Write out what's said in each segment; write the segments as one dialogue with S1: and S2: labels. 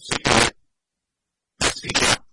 S1: see that. See that.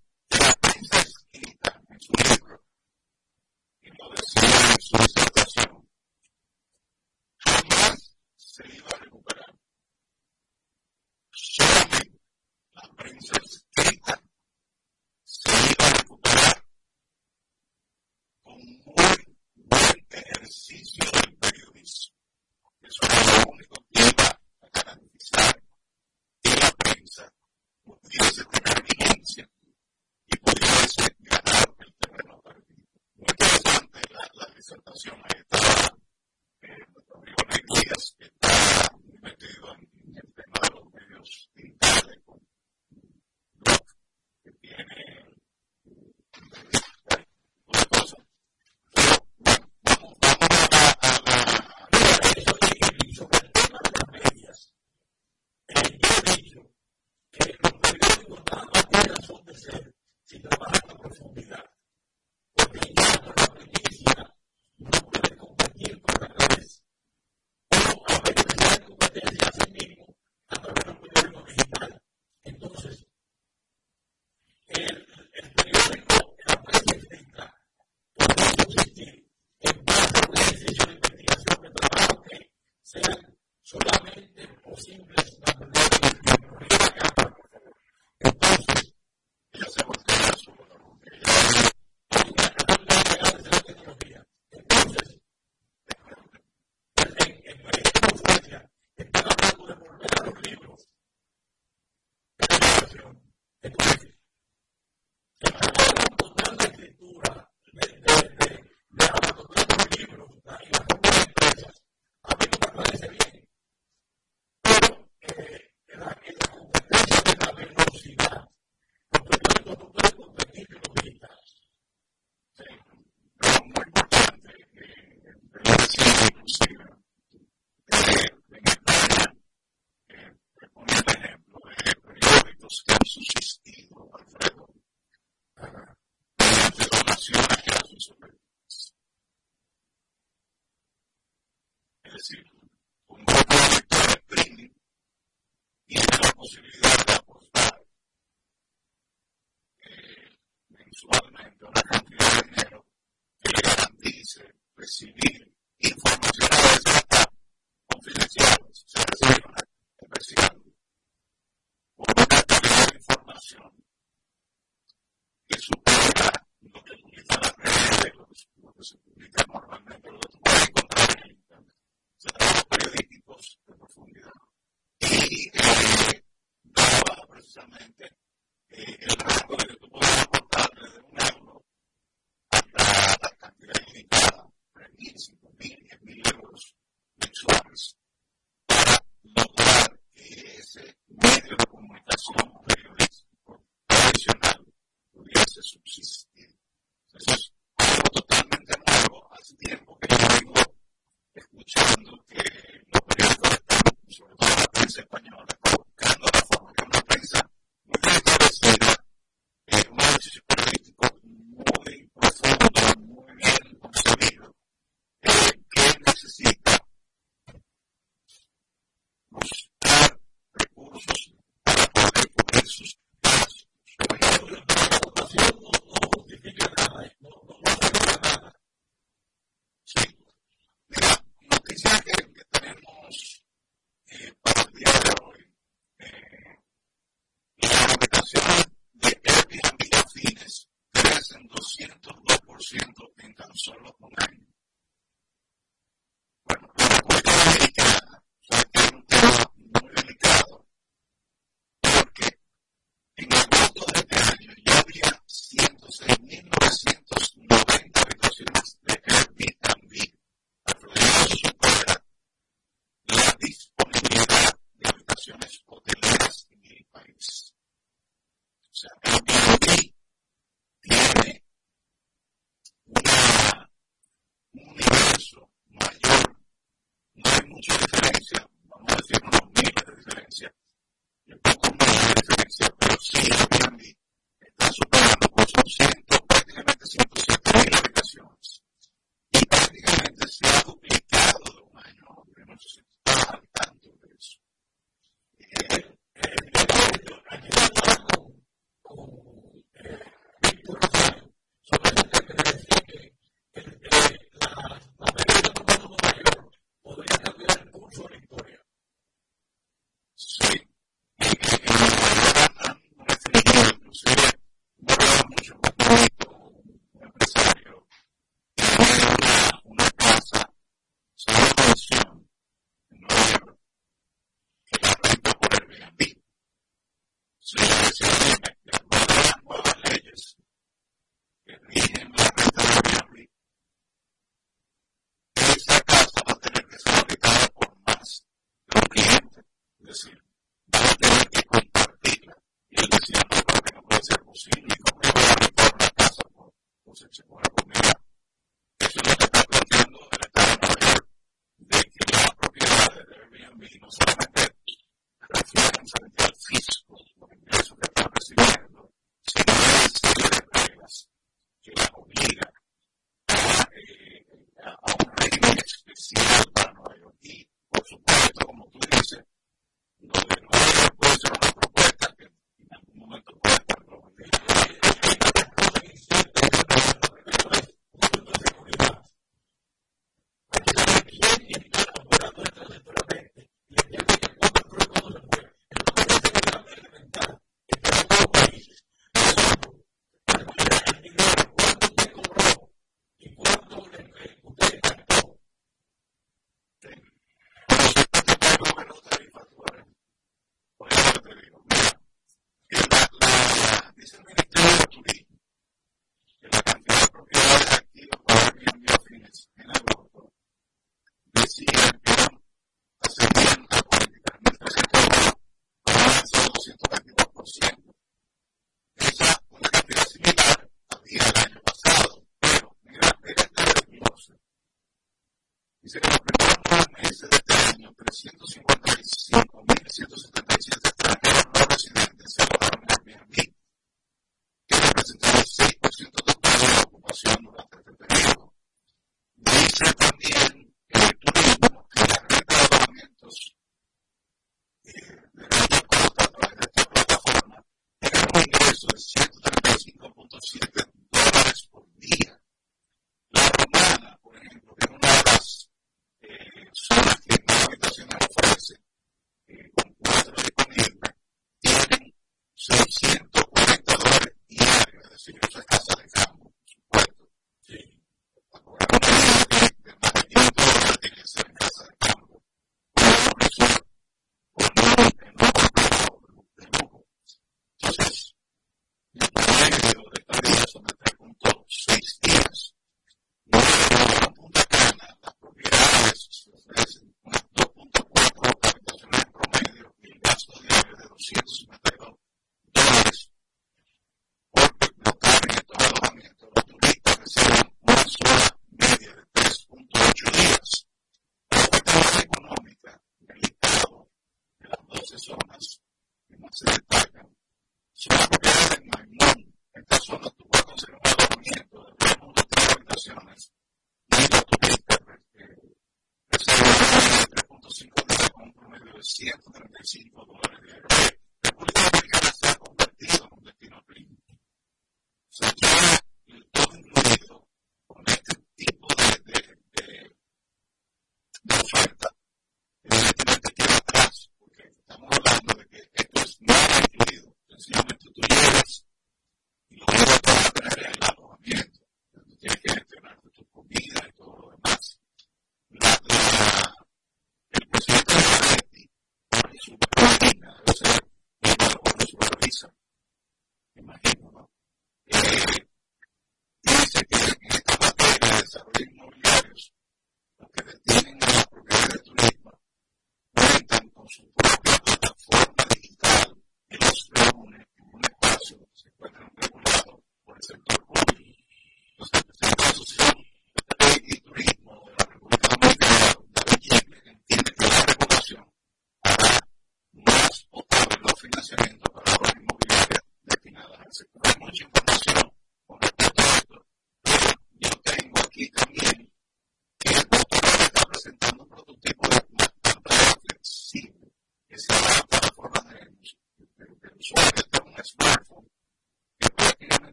S1: en tan solo un año.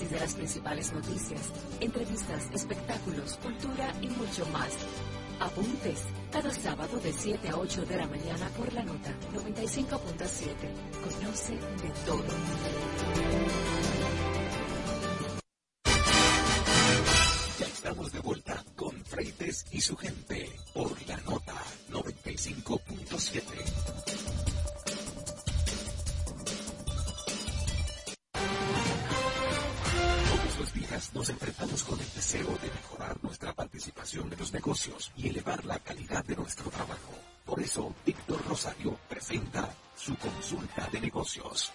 S1: análisis de las principales noticias, entrevistas, espectáculos, cultura y mucho más. Apuntes cada sábado de 7 a 8 de la mañana por la nota 95.7. Conoce de todo. Ya estamos de
S2: vuelta con Freites y
S1: su gente. nos enfrentamos con el deseo de mejorar nuestra participación en los negocios y elevar la calidad de nuestro trabajo. Por
S2: eso, Víctor Rosario presenta su consulta de negocios.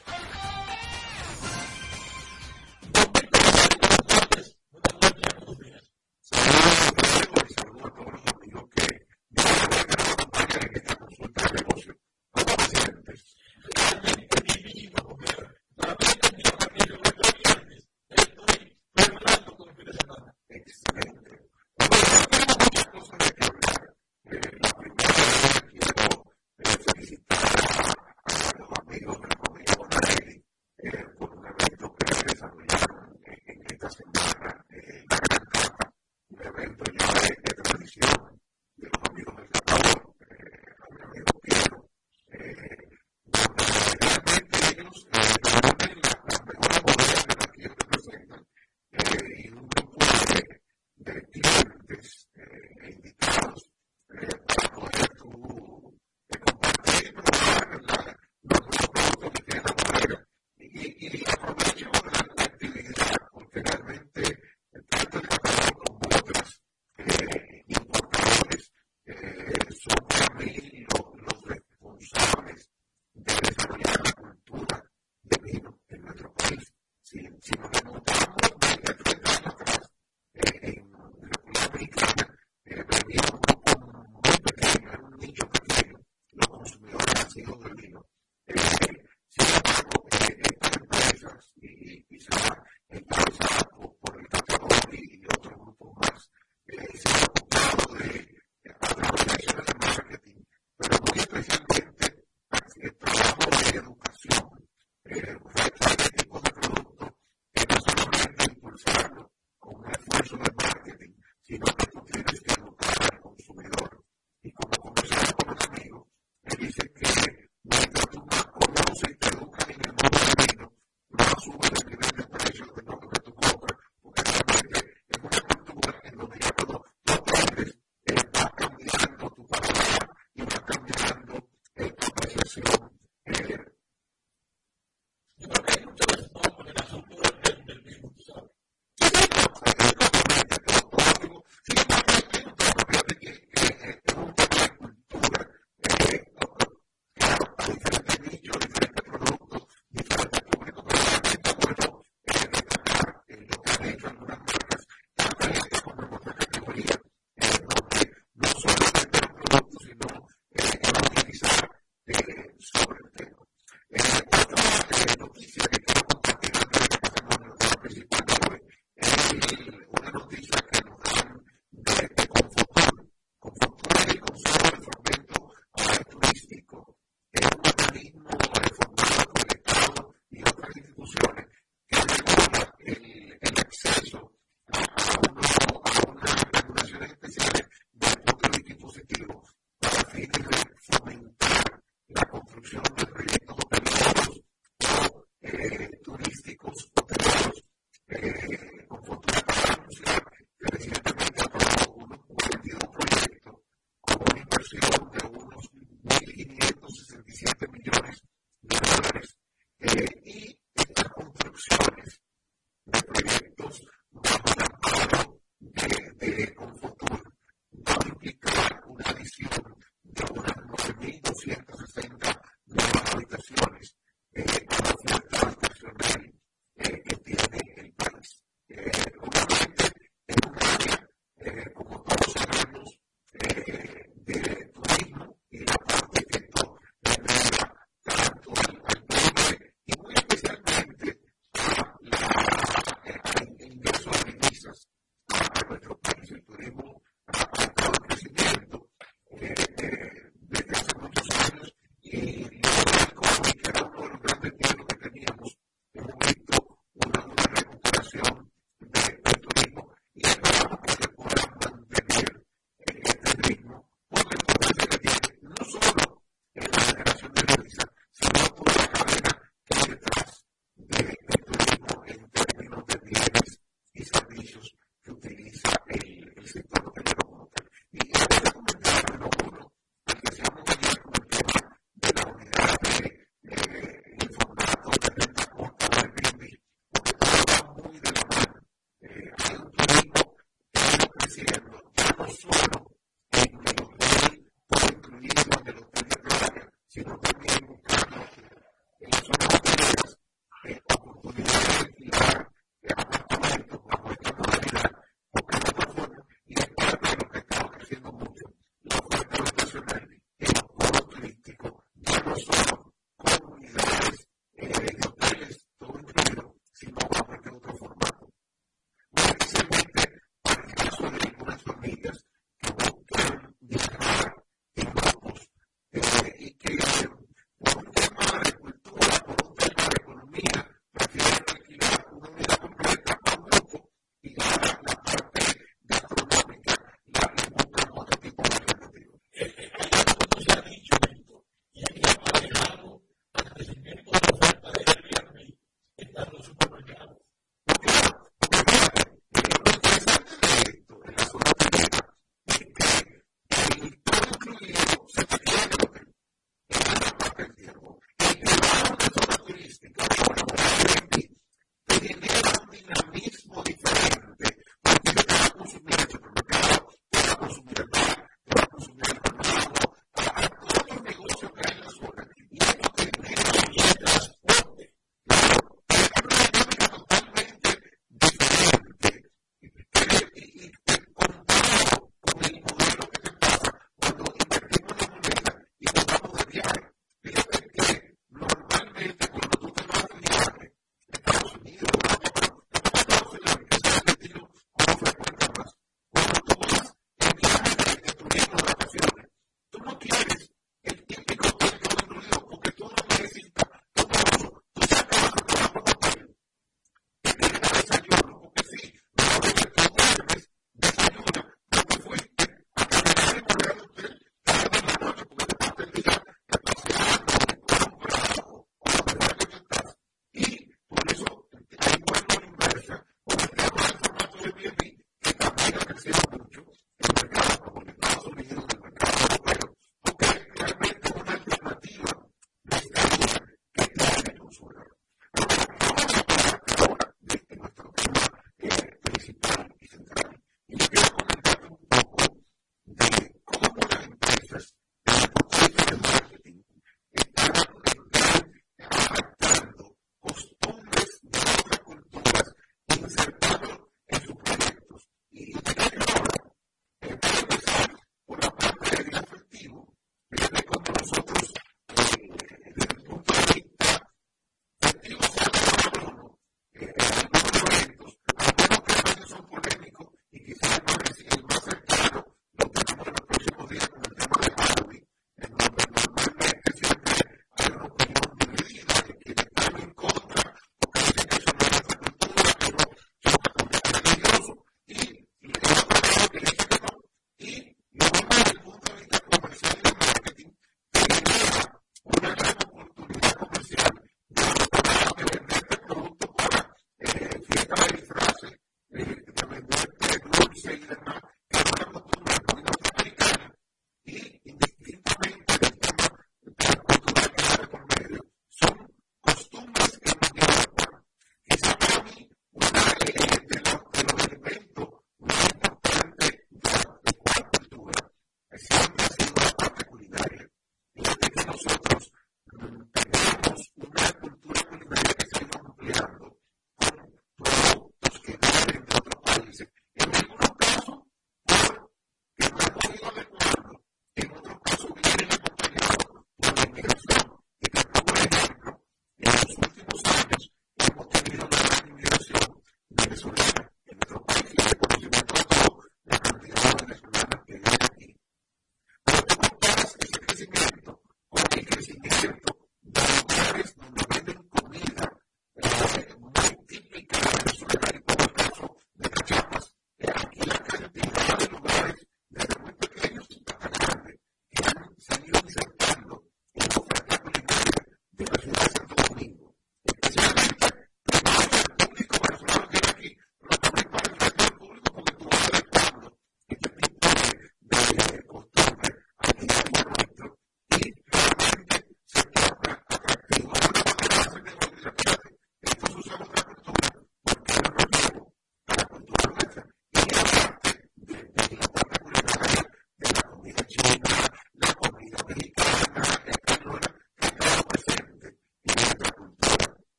S2: personal marketing, sino que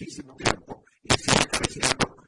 S2: muchísimo tiempo. Y sigue creciendo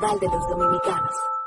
S2: global de los dominicanos.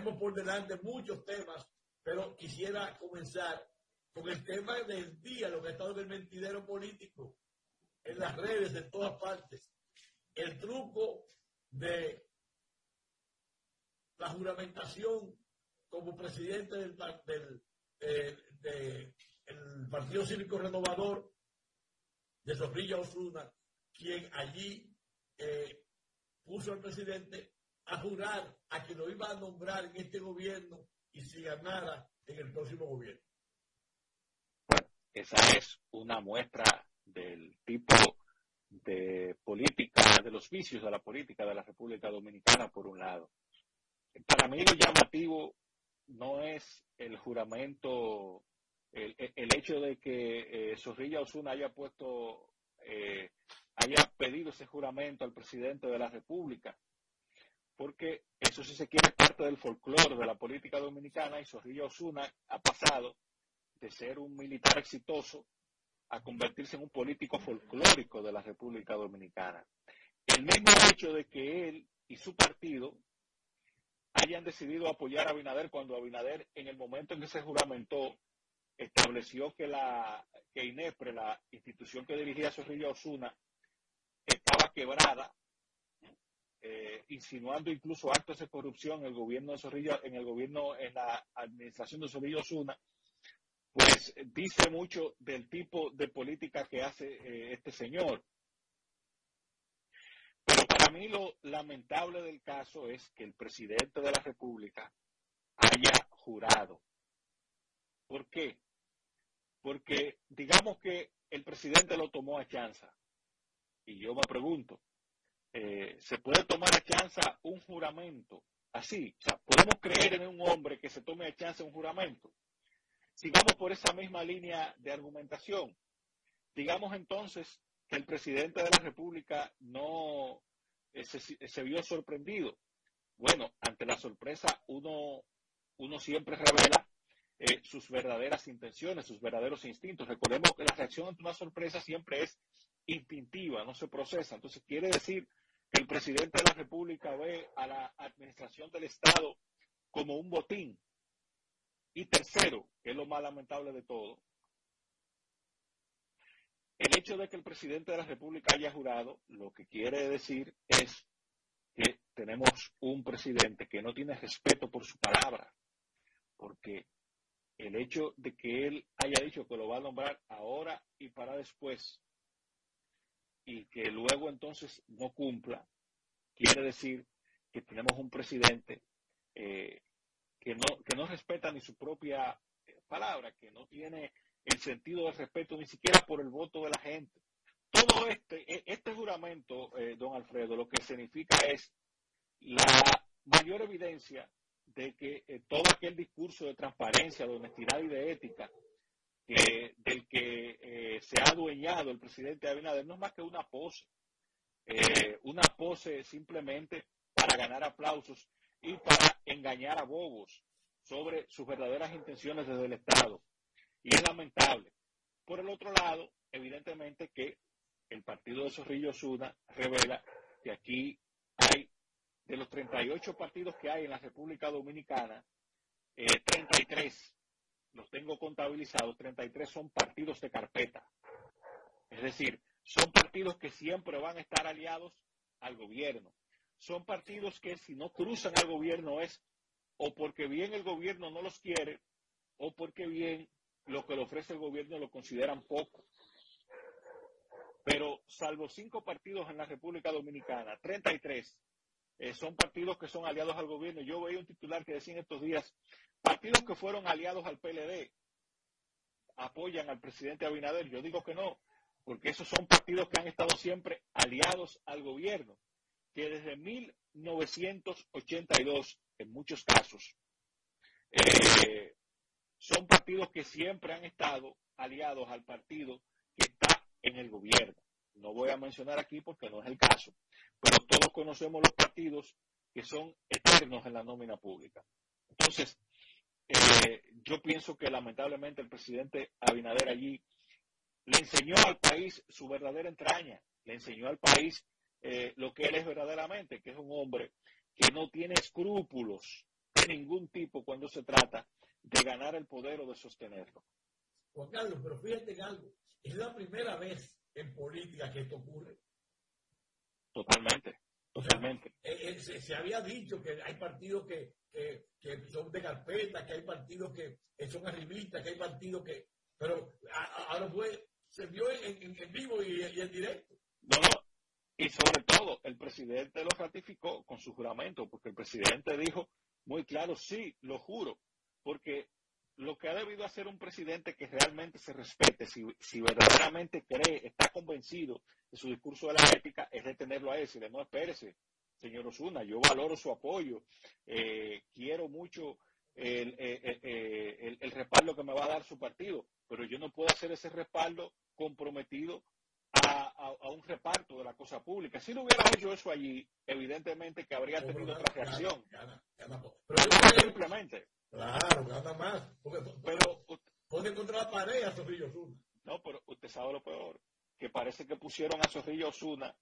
S3: Tenemos por delante muchos temas, pero quisiera comenzar con el tema del día, lo que ha estado del mentidero político en las redes, de todas partes. El truco de la juramentación como presidente del, del eh, Partido Cívico Renovador de Sofrilla Osuna, quien allí eh, puso al presidente a jurar a que lo iba a nombrar en este gobierno y si ganara en el próximo gobierno.
S4: esa es una muestra del tipo de política, de los vicios de la política de la República Dominicana, por un lado. Para mí lo llamativo no es el juramento, el, hecho de que eh, Zorrilla Osuna haya puesto, eh, haya pedido ese juramento al presidente de la República, porque eso si se quiere parte del folclore de la política dominicana y Zorrilla Osuna ha pasado de ser un militar exitoso a convertirse en un político folclórico de la República Dominicana. El mismo hecho de que él y su partido hayan decidido apoyar a Abinader cuando Abinader en el momento en que se juramentó estableció que la que INEPRE, la institución que dirigía Zorrilla Osuna, estaba quebrada eh, insinuando incluso actos de corrupción en el gobierno de Zorrillo, en el gobierno, en la administración de Zorrillo Osuna, pues dice mucho del tipo de política que hace eh, este señor. Pero para mí lo lamentable del caso es que el presidente de la República haya jurado. ¿Por qué? Porque digamos que el presidente lo tomó a chanza. Y yo me pregunto, eh, se puede tomar a chanza un juramento así. O sea, podemos creer en un hombre que se tome a chanza un juramento. Sigamos por esa misma línea de argumentación. Digamos entonces que el presidente de la República no eh, se, vio sorprendido. Bueno, ante la sorpresa uno, uno siempre revela eh, sus verdaderas intenciones, sus verdaderos instintos. Recordemos que la reacción ante una sorpresa siempre es instintiva, no se procesa. Entonces quiere decir el presidente de la República ve a la administración del Estado como un botín. Y tercero, que es lo más lamentable de todo, el hecho de que el presidente de la República haya jurado, lo que quiere decir es que tenemos un presidente que no tiene respeto por su palabra, porque el hecho de que él haya dicho que lo va a nombrar ahora y para después, y que luego entonces no cumpla, quiere decir que tenemos un presidente eh, que, no, que no respeta ni su propia eh, palabra, que no tiene el sentido de respeto ni siquiera por el voto de la gente. Todo este, e, este juramento, eh, don Alfredo, lo que significa es la mayor evidencia de que todo aquel discurso de transparencia, de honestidad y de ética del que eh, se ha adueñado el presidente Abinader no es más que una pose, eh, una pose simplemente para ganar aplausos y para engañar a bobos sobre sus verdaderas intenciones desde el Estado. Y es lamentable. Por el otro lado, evidentemente que el partido de Zorrillo Osuna revela que aquí hay, de los 38 partidos que hay en la República Dominicana, eh, 33 los tengo contabilizados, 33 son partidos de carpeta. Es decir, son partidos que siempre van a estar aliados al gobierno. Son partidos que si no cruzan al gobierno es o porque bien el gobierno no los quiere o porque bien lo que le ofrece el gobierno lo consideran poco. Pero salvo cinco partidos en la República Dominicana, 33 eh, son partidos que son aliados al gobierno. Yo veía un titular que decía en estos días, partidos que fueron aliados al PLD apoyan al presidente Abinader. Yo digo que no, porque esos son partidos que han estado siempre aliados al gobierno, que desde 1982, en muchos casos, eh, son partidos que siempre han estado aliados al partido que está en el gobierno. No voy a mencionar aquí porque no es el caso, pero todos conocemos los partidos que son eternos en la nómina pública. Entonces, eh, yo pienso que lamentablemente el presidente Abinader allí le enseñó al país su verdadera entraña, le enseñó al país eh, lo que él es verdaderamente, que es un hombre que no tiene escrúpulos de ningún tipo cuando se trata de ganar el poder o de sostenerlo.
S3: Juan Carlos, pero fíjate algo, es la primera vez en política que esto ocurre.
S4: Totalmente, totalmente.
S3: Eh, eh, se, había dicho que hay partidos que, son de carpeta, que hay partidos que, son arribistas, que hay partidos que... Pero ahora fue, se vio en, vivo y, en directo.
S4: No, no, y sobre todo el presidente lo ratificó con su juramento, porque el presidente dijo muy claro, sí, lo juro, porque lo que ha debido hacer un presidente que realmente se respete, si, verdaderamente cree, está convencido de su discurso de la ética, es detenerlo a él, de no espérese, señor Osuna, yo valoro su apoyo, eh, quiero mucho el, el, respaldo que me va a dar su partido, pero yo no puedo hacer ese respaldo comprometido a, un reparto de la cosa pública. Si no hubiera hecho eso allí, evidentemente que habría tenido otra reacción.
S3: pero
S4: simplemente
S3: Claro, nada más. pero puede encontrar la pared a Zorrillo Osuna.
S4: No, pero usted sabe lo peor, que parece que pusieron a Zorrillo Osuna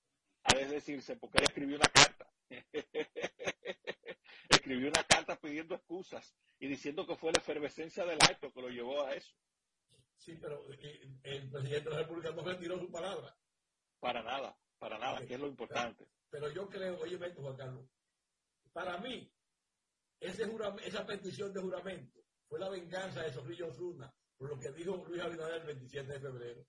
S4: a desdecirse porque él escribió una carta. escribió una carta pidiendo excusas y diciendo que fue la efervescencia del acto que lo llevó a eso.
S3: Sí, pero eh, el presidente de la República no retiró su palabra.
S4: Para nada, para nada, que es lo importante.
S3: Pero yo creo, oye, Juan Carlos, para mí, esa petición de juramento fue la venganza de Zorrillo Osuna por lo que dijo Luis Abinader el 27 de febrero.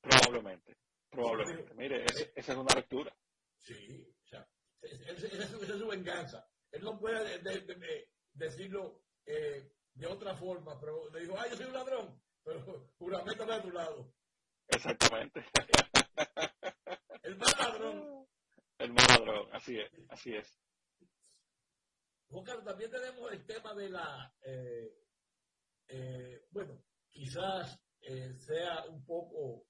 S4: Probablemente, probablemente. Mire, esa es una lectura.
S3: Sí, o sea, esa es, su venganza. Él no puede decirlo eh, de otra forma, pero le dijo, ay, yo soy un ladrón, pero juramento a tu lado.
S4: Exactamente.
S3: El más ladrón.
S4: El más ladrón, así es, así es.
S3: Juan también tenemos el tema de la, eh, eh, bueno, quizás eh, sea un poco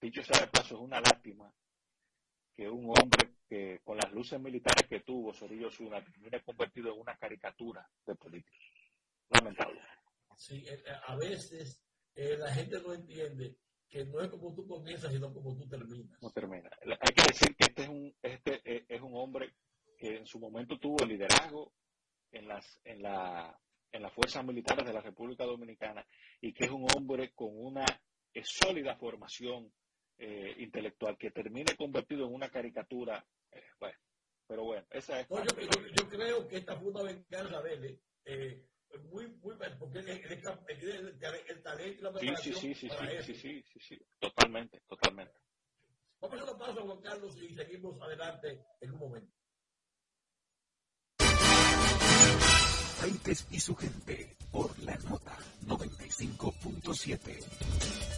S4: dicho sea de paso, es una lástima que un hombre que con las luces militares que tuvo, Sorillo Zuna, termine convertido en una caricatura de política. Lamentable.
S3: Sí, a veces la gente no entiende que no es como tú comienzas, sino como tú terminas.
S4: No termina. Hay que decir que este es un, este eh, es un hombre que en su momento tuvo liderazgo en las, en la, en las fuerzas militares de la República Dominicana y que es un hombre con una eh, sólida formación eh, intelectual que termine convertido en una caricatura. bueno, pero bueno, esa es.
S3: yo, yo, creo que esta fue una venganza de él. Eh, pues muy, muy porque el, el talento y la
S4: preparación sí, sí, sí, sí, sí, sí, sí, totalmente, totalmente.
S3: Vamos a dar paso Juan Carlos y seguimos adelante en un momento.
S1: Y su gente por la nota 95.7.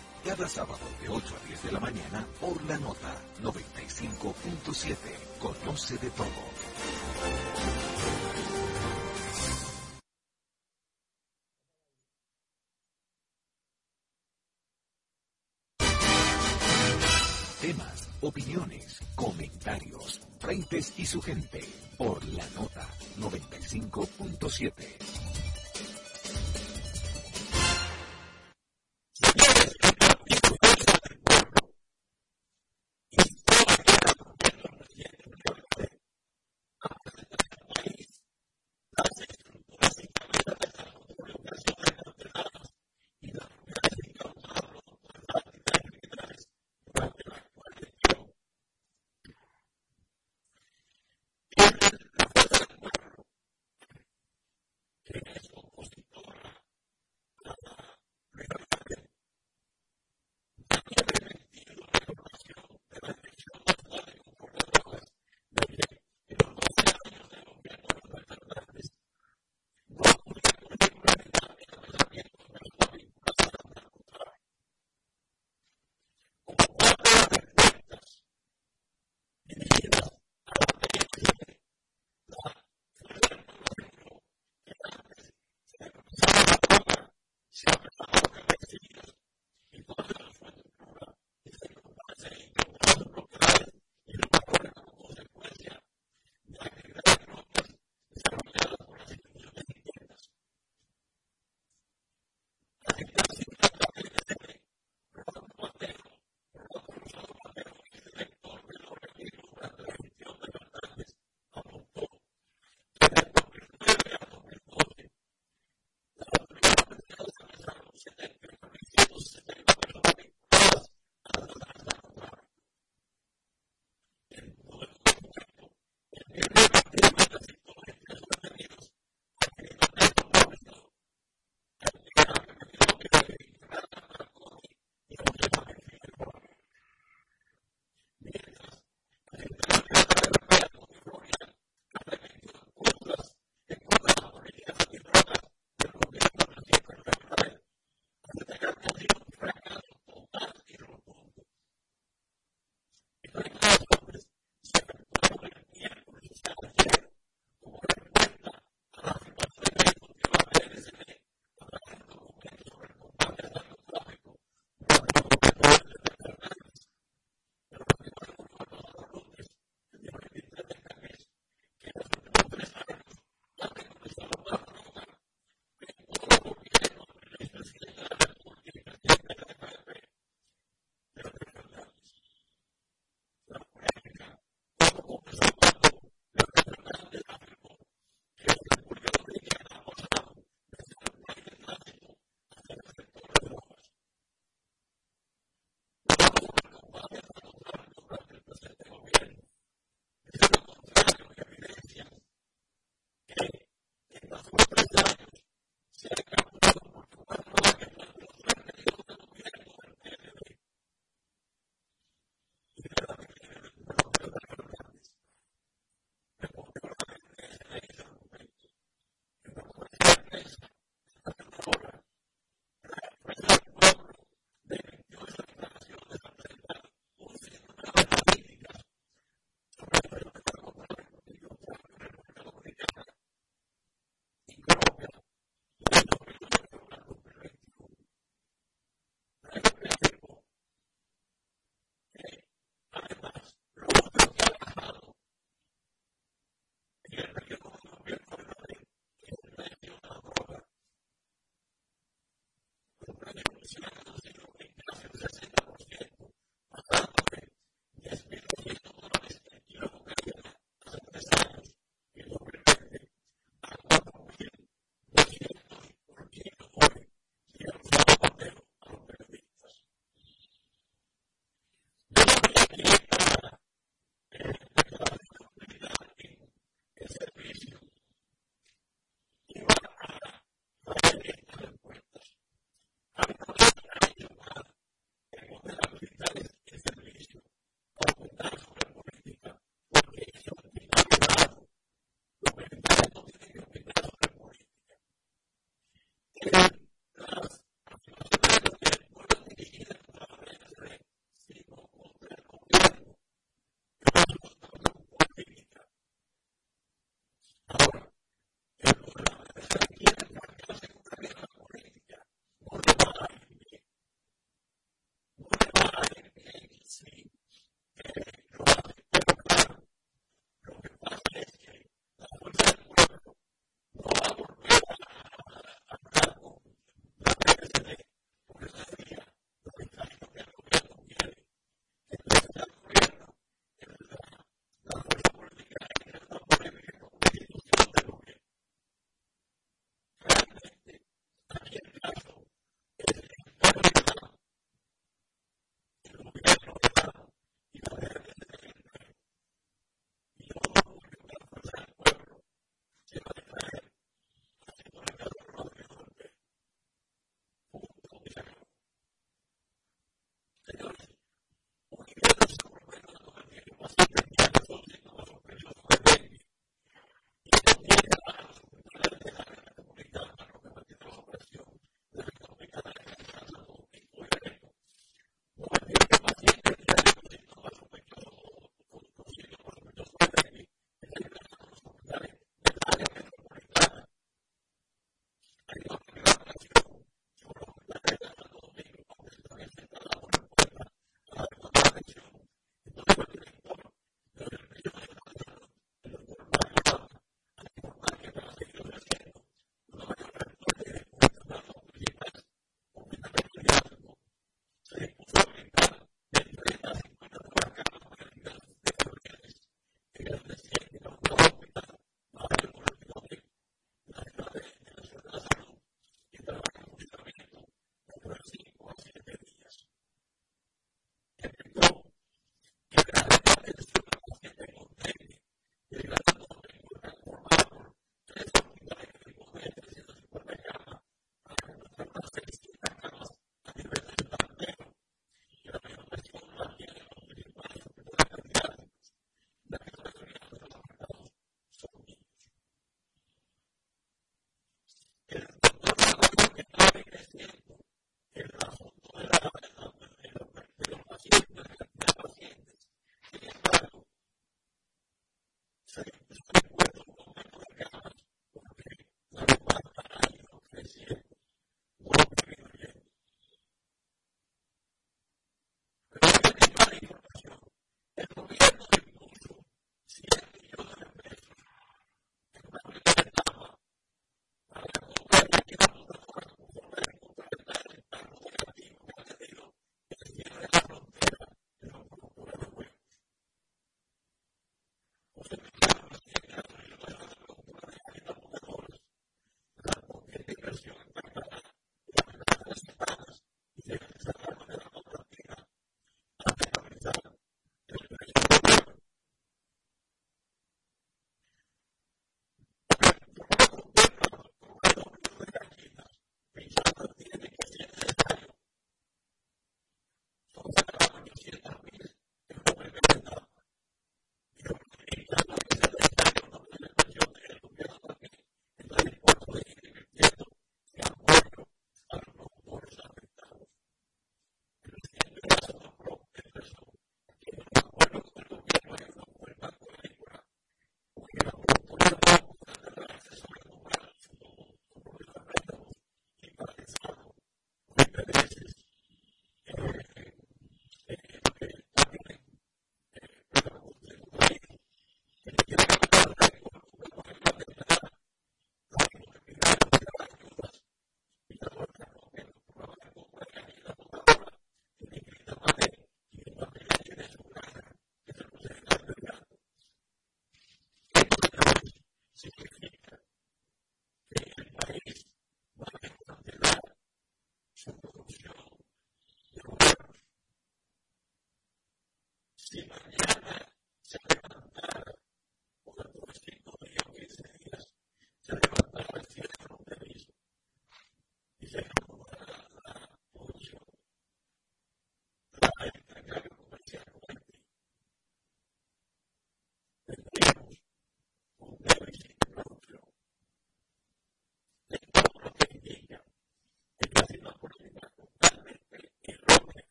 S1: cada sábado de 8 a 10 de la mañana por la nota 95.7. Conoce de todo. Temas, opiniones, comentarios, frentes y su gente por la nota 95.7.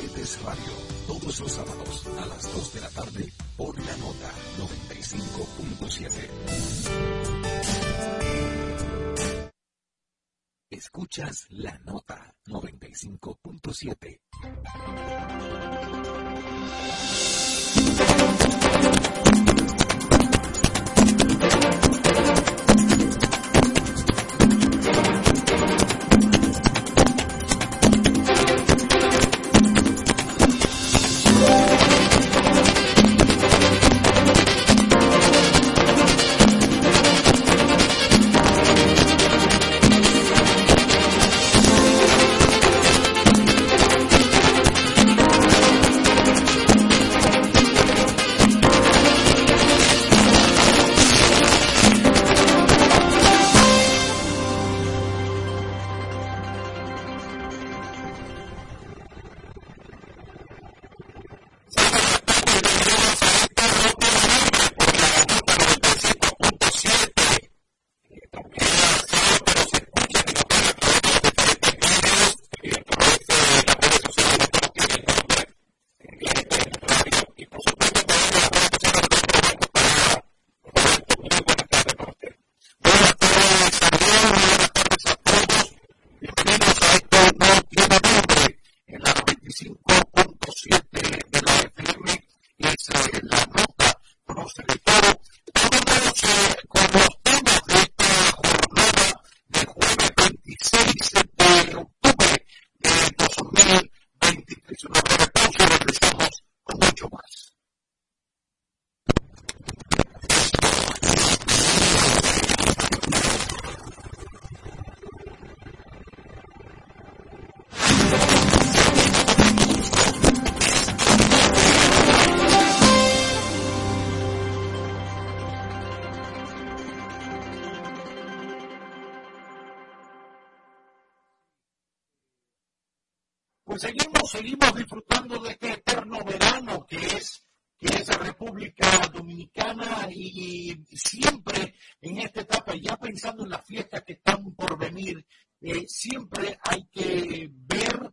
S2: Diabetes Radio. Todos los sábados a las 2 de la tarde por la nota 95.7. Escuchas la nota 95.7.
S5: seguimos, seguimos disfrutando de este eterno verano que es, que es República Dominicana y, y siempre en esta etapa, ya pensando en las fiestas que están por venir, eh, siempre hay que ver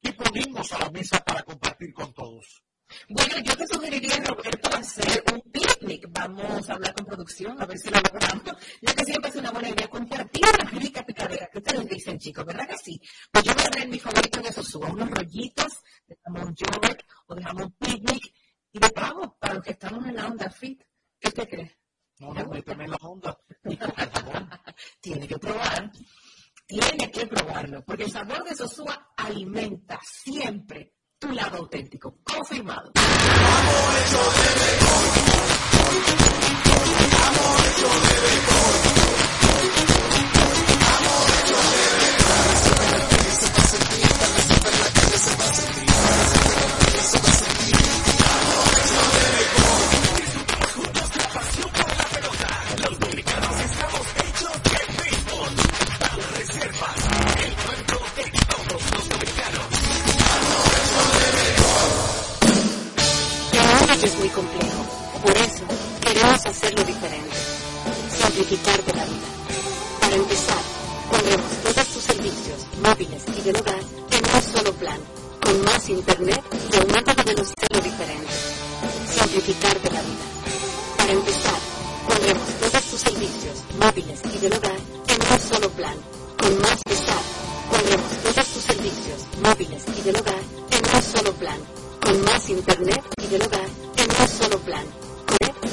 S5: qué ponemos a la mesa para compartir con todos.
S6: Bueno, yo te sugeriría, Roberto, hacer un picnic. Vamos a hablar con producción, a ver si lo logramos. Yo que siempre es una buena idea compartir una rica picadera. ¿Qué ustedes dicen, chicos? ¿Verdad que sí? Pues yo voy a traer mi favorito de esos suba, unos rollitos de jamón york o de jamón picnic y de pavo para los que estamos en la onda fit. ¿Qué usted cree?
S5: No, no, méteme en la onda.
S6: Tiene que probar. Tiene que probarlo, porque el sabor de Sosúa alimenta siempre tu lado auténtico. Confirmado.